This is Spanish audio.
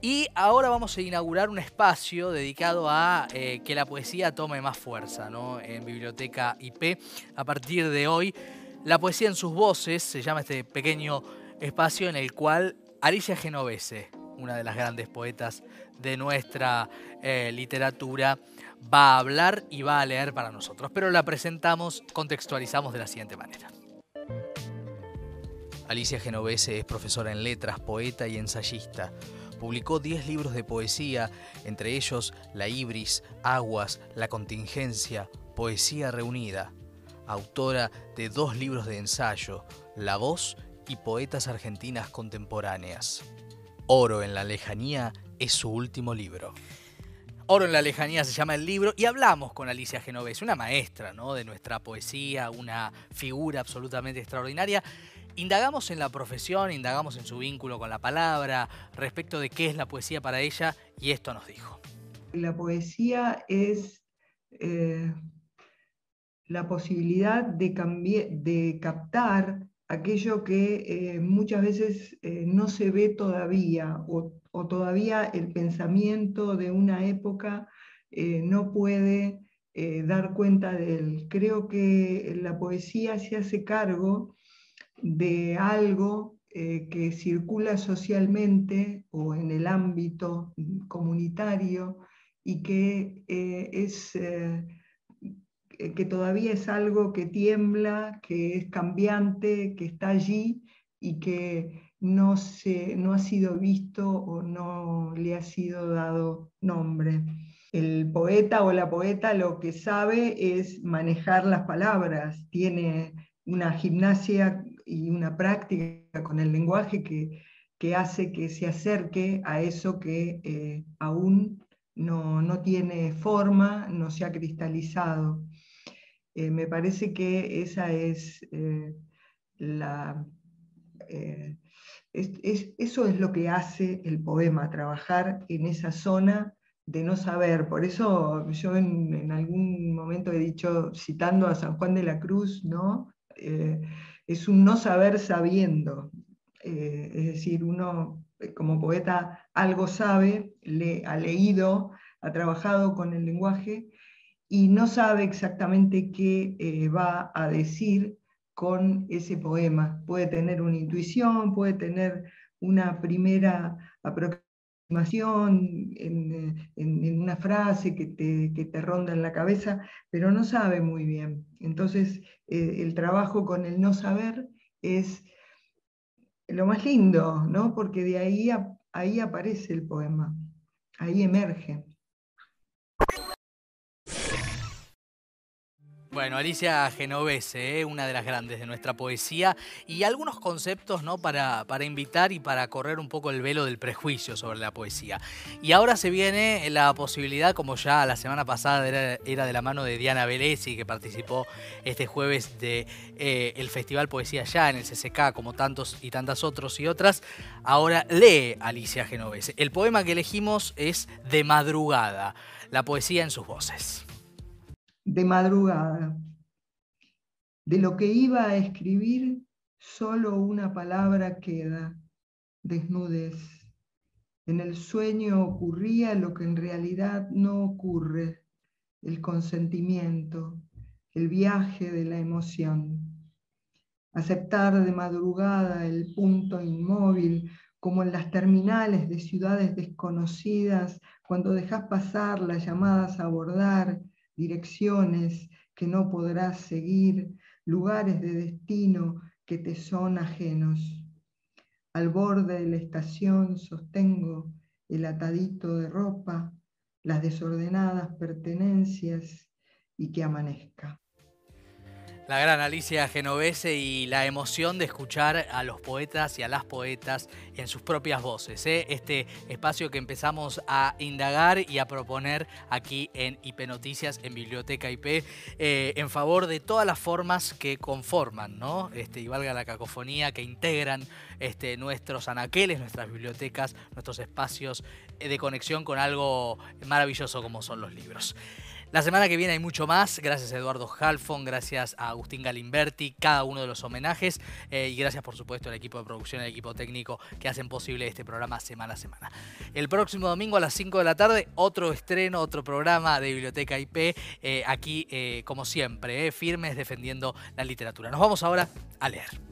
Y ahora vamos a inaugurar un espacio dedicado a eh, que la poesía tome más fuerza ¿no? en Biblioteca IP. A partir de hoy, la poesía en sus voces se llama este pequeño espacio en el cual Alicia Genovese, una de las grandes poetas de nuestra eh, literatura, va a hablar y va a leer para nosotros. Pero la presentamos, contextualizamos de la siguiente manera. Alicia Genovese es profesora en letras, poeta y ensayista. Publicó 10 libros de poesía, entre ellos La Ibris, Aguas, La Contingencia, Poesía Reunida. Autora de dos libros de ensayo, La Voz y Poetas Argentinas Contemporáneas. Oro en la Lejanía es su último libro. Oro en la lejanía se llama el libro y hablamos con Alicia Genovese, una maestra ¿no? de nuestra poesía, una figura absolutamente extraordinaria Indagamos en la profesión, indagamos en su vínculo con la palabra, respecto de qué es la poesía para ella, y esto nos dijo. La poesía es eh, la posibilidad de, captar aquello que eh, muchas veces eh, no se ve todavía, o, o, todavía el pensamiento de una época no puede dar cuenta de él. Creo que la poesía se hace cargo de algo eh, que circula socialmente o en el ámbito comunitario y que eh, es eh, que todavía es algo que tiembla, que es cambiante, que está allí y que no, se, no ha sido visto o no le ha sido dado nombre. El poeta o la poeta lo que sabe es manejar las palabras, tiene una gimnasia y una práctica con el lenguaje que, hace que se acerque a eso que eh, aún no, tiene forma, no se ha cristalizado. Eh, me parece que esa es eh, la... eso es lo que hace el poema, trabajar en esa zona de no saber. Por eso yo en, algún momento he dicho, citando a San Juan de la Cruz, ¿no? Es un no saber sabiendo. Eh, es decir, uno eh, como poeta algo sabe, le, ha leído, ha trabajado con el lenguaje y no sabe exactamente qué eh, va a decir con ese poema. Puede tener una intuición, puede tener una primera aproximación en, una frase que te, ronda en la cabeza, pero no sabe muy bien. Entonces, eh, el trabajo con el no saber es lo más lindo, ¿no? porque de ahí, ahí aparece el poema, ahí emerge. Bueno, Alicia Genovese, ¿eh? una de las grandes de nuestra poesía, y algunos conceptos ¿no? para, para, invitar y para correr un poco el velo del prejuicio sobre la poesía. Y ahora se viene la posibilidad, como ya la semana pasada era, de la mano de Diana Velesi, que participó este jueves del de, eh, Festival Poesía Ya en el CCK, como tantos y tantas otros y otras, ahora lee Alicia Genovese. El poema que elegimos es De Madrugada, la poesía en sus voces de madrugada. De lo que iba a escribir, solo una palabra queda, desnudez. En el sueño ocurría lo que en realidad no ocurre, el consentimiento, el viaje de la emoción. Aceptar de madrugada el punto inmóvil, como en las terminales de ciudades desconocidas, cuando dejas pasar las llamadas a abordar direcciones que no podrás seguir, lugares de destino que te son ajenos. Al borde de la estación sostengo el atadito de ropa, las desordenadas pertenencias y que amanezca la gran Alicia Genovese y la emoción de escuchar a los poetas y a las poetas en sus propias voces. ¿eh? Este espacio que empezamos a indagar y a proponer aquí en IP Noticias, en Biblioteca IP, eh, en favor de todas las formas que conforman, ¿no? Este, y valga la cacofonía, que integran este, nuestros anaqueles, nuestras bibliotecas, nuestros espacios de conexión con algo maravilloso como son los libros. La semana que viene hay mucho más. Gracias a Eduardo Halfon, gracias a Agustín Galimberti, cada uno de los homenajes. Eh, y gracias, por supuesto, al equipo de producción al equipo técnico que hacen posible este programa semana a semana. El próximo domingo a las 5 de la tarde, otro estreno, otro programa de Biblioteca IP. Eh, aquí, eh, como siempre, firmes defendiendo la literatura. Nos vamos ahora a leer.